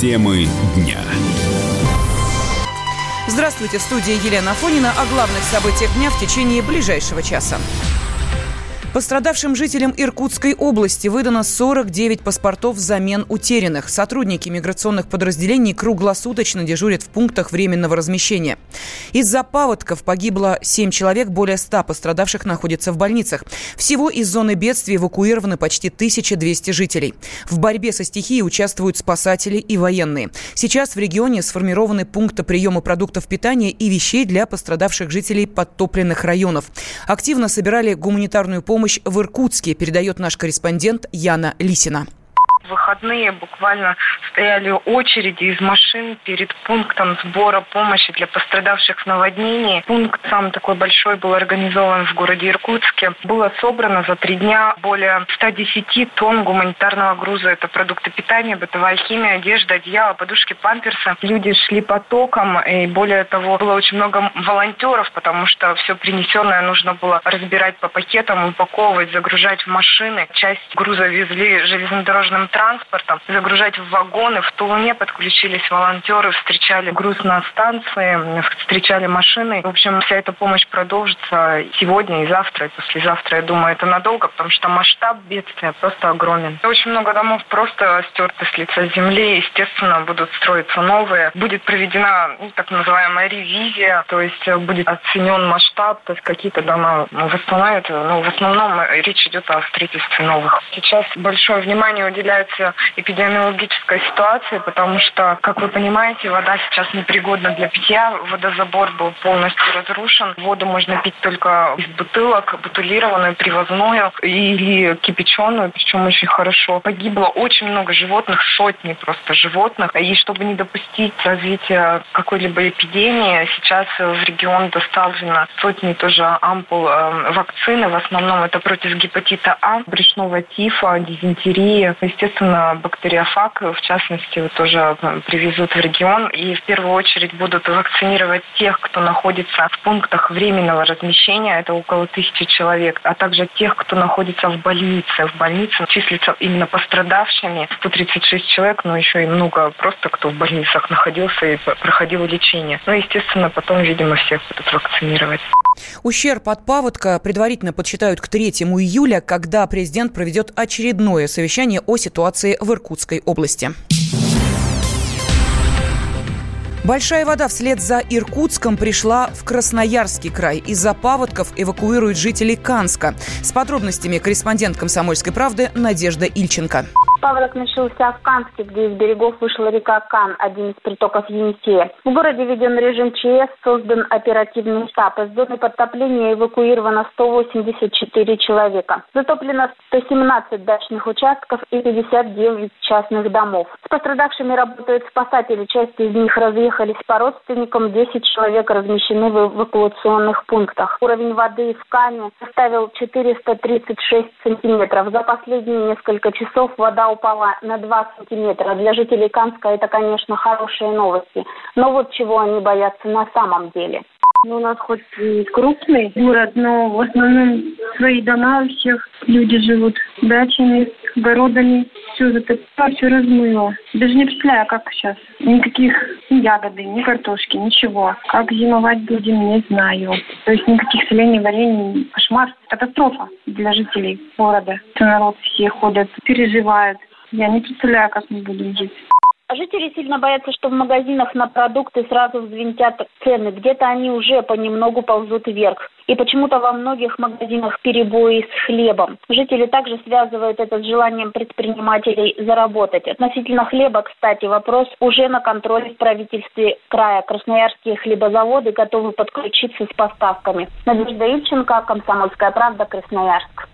Темы дня. Здравствуйте, в студии Елена Фонина о главных событиях дня в течение ближайшего часа. Пострадавшим жителям Иркутской области выдано 49 паспортов взамен утерянных. Сотрудники миграционных подразделений круглосуточно дежурят в пунктах временного размещения. Из-за паводков погибло 7 человек, более 100 пострадавших находятся в больницах. Всего из зоны бедствия эвакуированы почти 1200 жителей. В борьбе со стихией участвуют спасатели и военные. Сейчас в регионе сформированы пункты приема продуктов питания и вещей для пострадавших жителей подтопленных районов. Активно собирали гуманитарную помощь помощь в Иркутске, передает наш корреспондент Яна Лисина выходные буквально стояли очереди из машин перед пунктом сбора помощи для пострадавших в наводнении. Пункт сам такой большой был организован в городе Иркутске. Было собрано за три дня более 110 тонн гуманитарного груза. Это продукты питания, бытовая химия, одежда, одеяло, подушки, памперсы. Люди шли потоком, и более того, было очень много волонтеров, потому что все принесенное нужно было разбирать по пакетам, упаковывать, загружать в машины. Часть груза везли железнодорожным транспортом транспортом, загружать в вагоны. В Тулуне подключились волонтеры, встречали груз на станции, встречали машины. В общем, вся эта помощь продолжится сегодня и завтра, и послезавтра. Я думаю, это надолго, потому что масштаб бедствия просто огромен. Очень много домов просто стерты с лица земли. Естественно, будут строиться новые. Будет проведена ну, так называемая ревизия, то есть будет оценен масштаб, то есть какие-то дома восстановят. Но в основном речь идет о строительстве новых. Сейчас большое внимание уделяется эпидемиологической ситуации, потому что, как вы понимаете, вода сейчас непригодна для питья. Водозабор был полностью разрушен. Воду можно пить только из бутылок, бутылированную, привозную или кипяченую, причем очень хорошо. Погибло очень много животных, сотни просто животных. И чтобы не допустить развития какой-либо эпидемии, сейчас в регион доставлено сотни тоже ампул э, вакцины. В основном это против гепатита А, брюшного тифа, дизентерии. Естественно, Соответственно, бактериофаг, в частности, тоже привезут в регион. И в первую очередь будут вакцинировать тех, кто находится в пунктах временного размещения, это около тысячи человек, а также тех, кто находится в больнице. В больнице числится именно пострадавшими 136 человек, но еще и много просто, кто в больницах находился и проходил лечение. Ну, естественно, потом, видимо, всех будут вакцинировать. Ущерб от паводка предварительно подсчитают к 3 июля, когда президент проведет очередное совещание о ситуации в Иркутской области. Большая вода вслед за Иркутском пришла в Красноярский край. Из-за паводков эвакуируют жителей Канска. С подробностями корреспондент «Комсомольской правды» Надежда Ильченко. Павлок начался в Канске, где из берегов вышла река Кан, один из притоков Енисея. В городе введен режим ЧС, создан оперативный штаб. Из зоны подтопления эвакуировано 184 человека. Затоплено 117 дачных участков и 59 частных домов. С пострадавшими работают спасатели. Часть из них разъехались по родственникам. 10 человек размещены в эвакуационных пунктах. Уровень воды в Кане составил 436 сантиметров. За последние несколько часов вода упала на 2 сантиметра. Для жителей Канска это, конечно, хорошие новости. Но вот чего они боятся на самом деле. Ну, у нас хоть и крупный город, но в основном свои дома у всех люди живут дачами, огородами. Все затопило, все размыло. Даже не представляю, как сейчас. Никаких ни ягоды, ни картошки, ничего. Как зимовать будем, не знаю. То есть никаких солений, варений. Кошмар. Катастрофа для жителей города. Народ все ходят, переживают. Я не представляю, как мы будем жить. Жители сильно боятся, что в магазинах на продукты сразу взвинтят цены. Где-то они уже понемногу ползут вверх. И почему-то во многих магазинах перебои с хлебом. Жители также связывают это с желанием предпринимателей заработать. Относительно хлеба, кстати, вопрос уже на контроле в правительстве края. Красноярские хлебозаводы готовы подключиться с поставками. Надежда Ильченко, Комсомольская правда, Красноярск.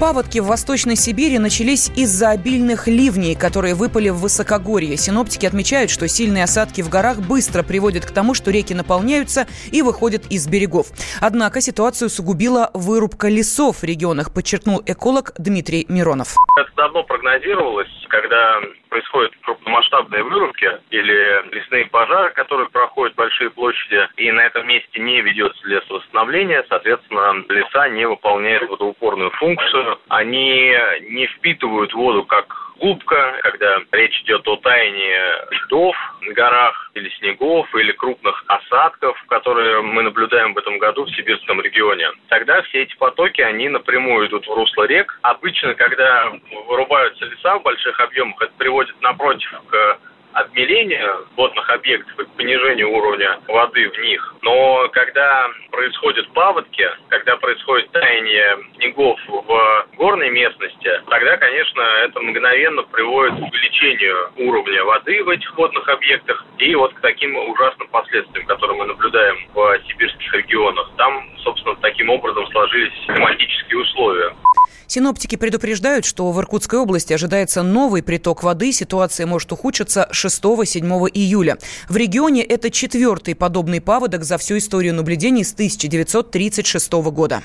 Паводки в Восточной Сибири начались из-за обильных ливней, которые выпали в высокогорье. Синоптики отмечают, что сильные осадки в горах быстро приводят к тому, что реки наполняются и выходят из берегов. Однако ситуацию сугубила вырубка лесов в регионах, подчеркнул эколог Дмитрий Миронов. Это давно прогнозировалось, когда происходят крупномасштабные вырубки или лесные пожары, которые проходят большие площади, и на этом месте не ведется лесовосстановление, соответственно, леса не выполняют водоупорную функцию, они не впитывают воду как губка, когда речь идет о таянии льдов на горах или снегов, или крупных осадков, которые мы наблюдаем в этом году в сибирском регионе. Тогда все эти потоки, они напрямую идут в русло рек. Обычно, когда вырубаются леса в больших объемах, это приводит напротив к обмеления водных объектов и понижению уровня воды в них. Но когда происходят паводки, когда происходит таяние снегов в горной местности, тогда, конечно, это мгновенно приводит к увеличению уровня воды в этих водных объектах и вот к таким ужасным последствиям, которые мы наблюдаем в сибирских регионах. Там, собственно, таким образом сложились климатические условия. Синоптики предупреждают, что в Иркутской области ожидается новый приток воды. Ситуация может ухудшиться 6-7 июля. В регионе это четвертый подобный паводок за всю историю наблюдений с 1936 года.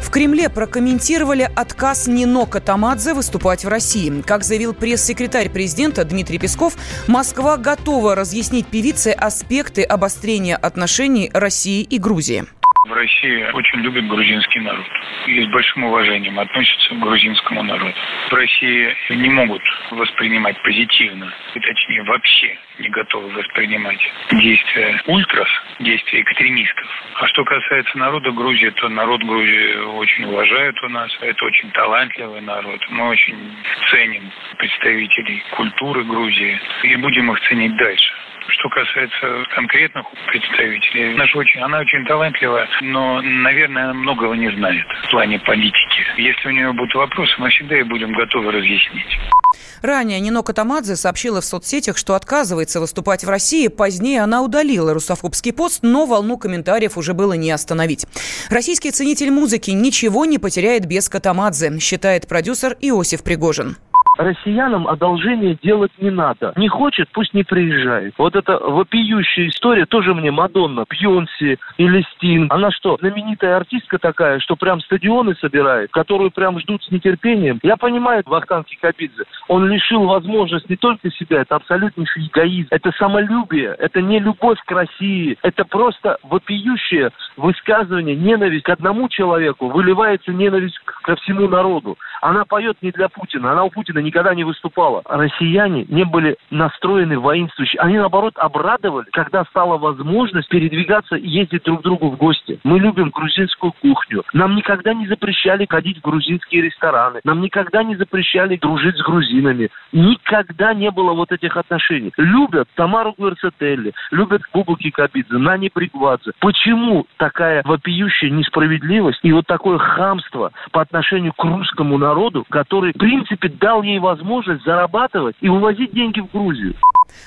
В Кремле прокомментировали отказ Нино Катамадзе выступать в России. Как заявил пресс-секретарь президента Дмитрий Песков, Москва готова разъяснить певице аспекты обострения отношений России и Грузии. В России очень любят грузинский народ и с большим уважением относятся к грузинскому народу. В России не могут воспринимать позитивно, и точнее вообще не готовы воспринимать действия ультрас, действия экстремистов. А что касается народа Грузии, то народ Грузии очень уважает у нас. Это очень талантливый народ. Мы очень ценим представителей культуры Грузии и будем их ценить дальше. Что касается конкретных представителей, наша очень, она очень талантливая, но, наверное, она многого не знает в плане политики. Если у нее будут вопросы, мы всегда и будем готовы разъяснить. Ранее Нино Катамадзе сообщила в соцсетях, что отказывается выступать в России. Позднее она удалила русофобский пост, но волну комментариев уже было не остановить. Российский ценитель музыки ничего не потеряет без Катамадзе, считает продюсер Иосиф Пригожин россиянам одолжение делать не надо. Не хочет, пусть не приезжает. Вот эта вопиющая история, тоже мне Мадонна, Бьонси или Стин. Она что, знаменитая артистка такая, что прям стадионы собирает, которую прям ждут с нетерпением? Я понимаю Вахтанг Кикабидзе. Он лишил возможности не только себя, это абсолютнейший эгоизм, это самолюбие, это не любовь к России, это просто вопиющее высказывание, ненависть к одному человеку, выливается ненависть ко всему народу. Она поет не для Путина, она у Путина никогда не выступала. Россияне не были настроены воинствующе. Они, наоборот, обрадовали, когда стала возможность передвигаться и ездить друг к другу в гости. Мы любим грузинскую кухню. Нам никогда не запрещали ходить в грузинские рестораны. Нам никогда не запрещали дружить с грузинами. Никогда не было вот этих отношений. Любят Тамару Гверцетелли, любят Бубу Кикабидзе, Нани Бригвадзе. Почему такая вопиющая несправедливость и вот такое хамство по отношению к русскому народу, который, в принципе, дал ей возможность зарабатывать и увозить деньги в Грузию.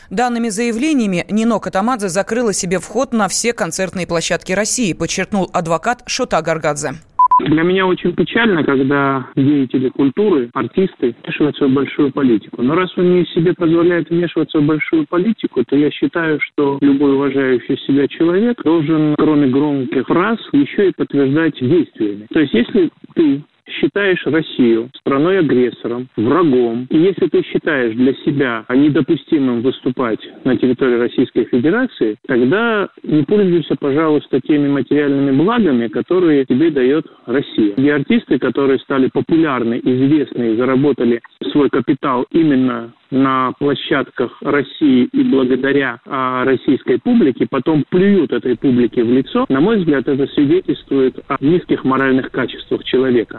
Данными заявлениями Нино Катамадзе закрыла себе вход на все концертные площадки России, подчеркнул адвокат Шота Гаргадзе. Для меня очень печально, когда деятели культуры, артисты вмешиваются в большую политику. Но раз он не себе позволяет вмешиваться в большую политику, то я считаю, что любой уважающий себя человек должен, кроме громких фраз, еще и подтверждать действиями. То есть, если ты считаешь Россию страной-агрессором, врагом, и если ты считаешь для себя недопустимым выступать на территории Российской Федерации, тогда не пользуйся, пожалуйста, теми материальными благами, которые тебе дает Россия. И артисты, которые стали популярны, известны и заработали свой капитал именно на площадках России и благодаря а, российской публике, потом плюют этой публике в лицо, на мой взгляд, это свидетельствует о низких моральных качествах человека.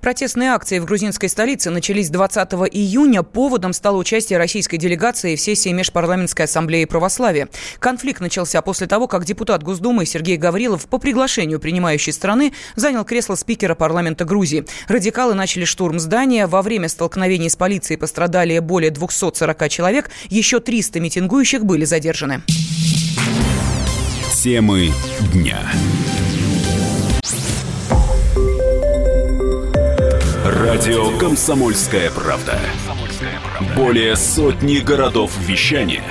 Протестные акции в грузинской столице начались 20 июня. Поводом стало участие российской делегации в сессии Межпарламентской ассамблеи православия. Конфликт начался после того, как депутат Госдумы Сергей Гаврилов по приглашению принимающей страны занял кресло спикера парламента Грузии. Радикалы начали штурм здания. Во время столкновений с полицией пострадали более 200 240 человек. Еще 300 митингующих были задержаны. Темы дня. Радио «Комсомольская правда». Более сотни городов вещания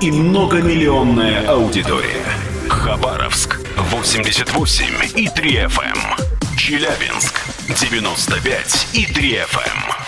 и многомиллионная аудитория. Хабаровск 88 и 3 FM. Эм. Челябинск 95 и 3 FM.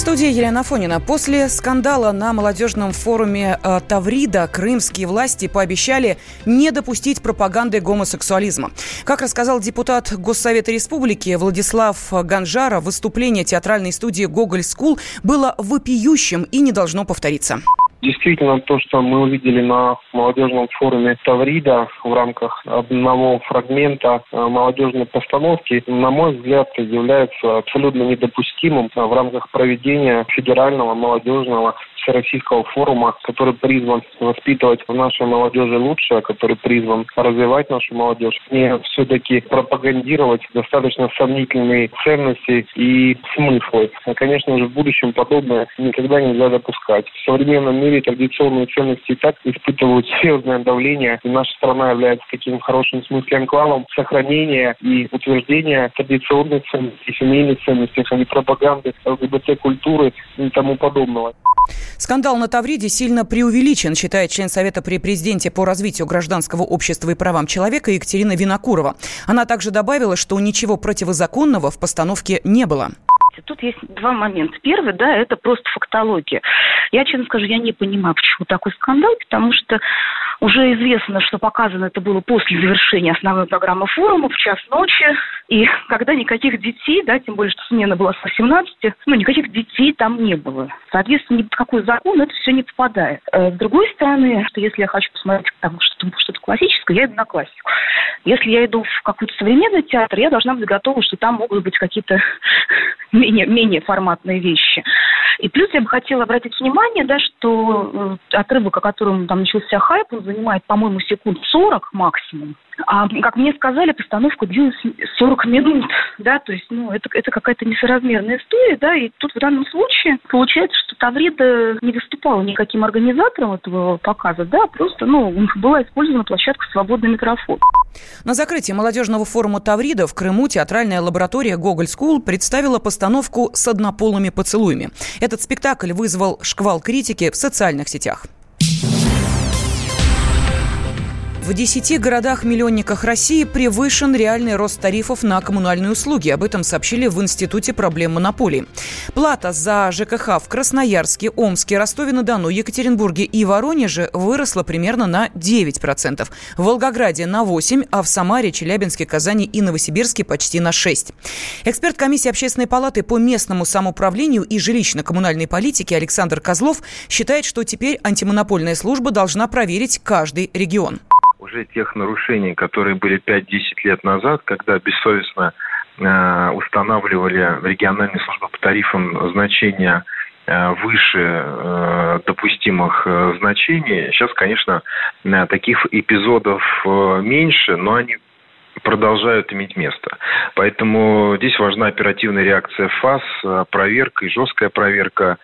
студии Елена Фонина. После скандала на молодежном форуме э, Таврида крымские власти пообещали не допустить пропаганды гомосексуализма. Как рассказал депутат Госсовета Республики Владислав Ганжара, выступление театральной студии «Gogol School» было вопиющим и не должно повториться. Действительно, то, что мы увидели на молодежном форуме Таврида в рамках одного фрагмента э, молодежной постановки, на мой взгляд, является абсолютно недопустимым в рамках проведения федерального молодежного Всероссийского форума, который призван воспитывать в нашей молодежи лучшее, который призван развивать нашу молодежь, не все-таки пропагандировать достаточно сомнительные ценности и смыслы. И, конечно же, в будущем подобное никогда нельзя допускать. В современном мире традиционные ценности и так испытывают серьезное давление, и наша страна является таким хорошим смысле анклавом сохранения и утверждения традиционных ценностей, семейных ценностей, а не пропаганды ЛГБТ-культуры и тому подобного. Скандал на Тавриде сильно преувеличен, считает член Совета при президенте по развитию гражданского общества и правам человека Екатерина Винокурова. Она также добавила, что ничего противозаконного в постановке не было. Тут есть два момента. Первый, да, это просто фактология. Я, честно скажу, я не понимаю, почему такой скандал, потому что уже известно, что показано это было после завершения основной программы форума в час ночи. И когда никаких детей, да, тем более, что смена была с 18, ну, никаких детей там не было. Соответственно, ни под какой закон это все не попадает. Э, с другой стороны, что если я хочу посмотреть там что-то, что-то классическое, я иду на классику. Если я иду в какой-то современный театр, я должна быть готова, что там могут быть какие-то менее, менее форматные вещи. И плюс я бы хотела обратить внимание, да, что э, отрывок, о котором там начался хайп, он занимает, по-моему, секунд 40 максимум. А, как мне сказали, постановка длилась 40 минут, да, то есть, ну, это, это какая-то несоразмерная история, да, и тут в данном случае получается, что Таврида не выступала никаким организатором этого показа, да, просто, ну, была использована площадка «Свободный микрофон». На закрытии молодежного форума Таврида в Крыму театральная лаборатория «Gogol School» представила постановку с однополыми поцелуями. Этот спектакль вызвал шквал критики в социальных сетях. В 10 городах-миллионниках России превышен реальный рост тарифов на коммунальные услуги. Об этом сообщили в Институте проблем монополий. Плата за ЖКХ в Красноярске, Омске, Ростове-на-Дону, Екатеринбурге и Воронеже выросла примерно на 9%. В Волгограде на 8%, а в Самаре, Челябинске, Казани и Новосибирске почти на 6%. Эксперт комиссии Общественной палаты по местному самоуправлению и жилищно-коммунальной политике Александр Козлов считает, что теперь антимонопольная служба должна проверить каждый регион уже тех нарушений, которые были 5-10 лет назад, когда бессовестно э, устанавливали региональные службы по тарифам значения э, выше э, допустимых значений. Сейчас, конечно, э, таких эпизодов меньше, но они продолжают иметь место. Поэтому здесь важна оперативная реакция ФАС, проверка и жесткая проверка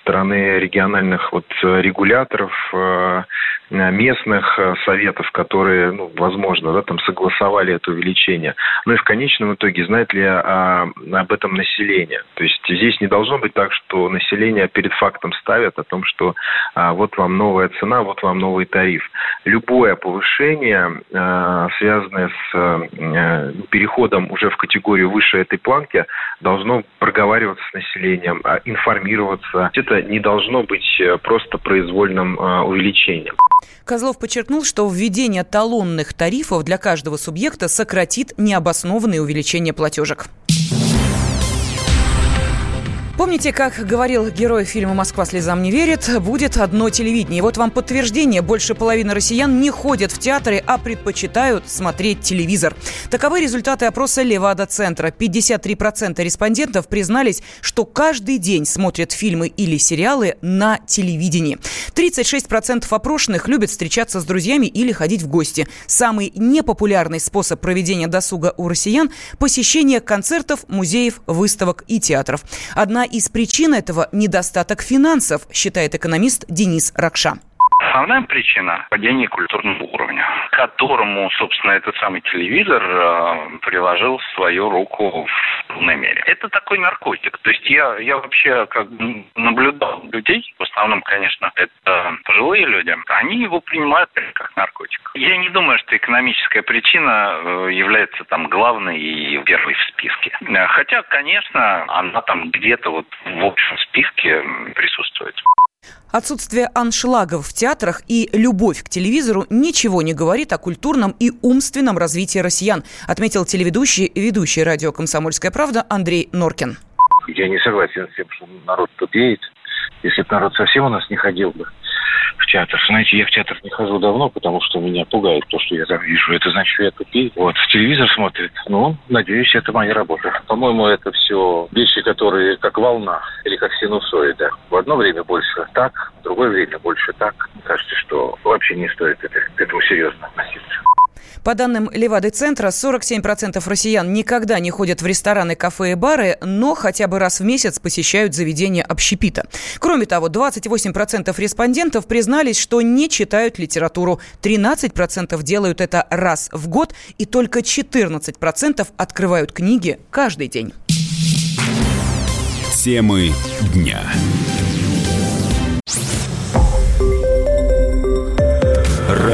стороны региональных вот регуляторов, э, местных советов, которые, ну, возможно, да, там согласовали это увеличение. Ну и в конечном итоге знает ли о, об этом население. То есть здесь не должно быть так, что население перед фактом ставят о том, что а, вот вам новая цена, вот вам новый тариф. Любое повышение, а, связанное с Э, переходом уже в категорию выше этой планки должно проговариваться с населением, а информироваться. Это не должно быть э, просто произвольным э, увеличением. Козлов подчеркнул, что введение талонных тарифов для каждого субъекта сократит необоснованные увеличения платежек. Помните, как говорил герой фильма «Москва слезам не верит», будет одно телевидение. Вот вам подтверждение. Больше половины россиян не ходят в театры, а предпочитают смотреть телевизор. Таковы результаты опроса Левада-центра. 53% респондентов признались, что каждый день смотрят фильмы или сериалы на телевидении. 36% опрошенных любят встречаться с друзьями или ходить в гости. Самый непопулярный способ проведения досуга у россиян – посещение концертов, музеев, выставок и театров. Одна из причин этого – недостаток финансов, считает экономист Денис Ракша. Основная причина – падение культурного уровня, к которому, собственно, этот самый телевизор э, приложил свою руку в полной мере. Это такой наркотик. То есть я, я вообще как наблюдал людей, в основном, конечно, это пожилые люди, они его принимают как наркотик. Я не думаю, что экономическая причина э, является там главной и первой в списке. Э, хотя, конечно, она там где-то вот в общем списке присутствует. Отсутствие аншлагов в театрах и любовь к телевизору ничего не говорит о культурном и умственном развитии россиян, отметил телеведущий, ведущий радио «Комсомольская правда» Андрей Норкин. Я не согласен с тем, что народ тупеет. Если бы народ совсем у нас не ходил бы, в театр. Знаете, я в театр не хожу давно, потому что меня пугает то, что я там вижу. Это значит, что я тупее. Вот, телевизор смотрит. Ну, надеюсь, это моя работа. По-моему, это все вещи, которые как волна или как синусоида. В одно время больше так, в другое время больше так. Кажется, что вообще не стоит это, к этому серьезно. По данным Левады-центра, 47% россиян никогда не ходят в рестораны, кафе и бары, но хотя бы раз в месяц посещают заведения общепита. Кроме того, 28% респондентов признались, что не читают литературу. 13% делают это раз в год, и только 14% открывают книги каждый день. Темы дня.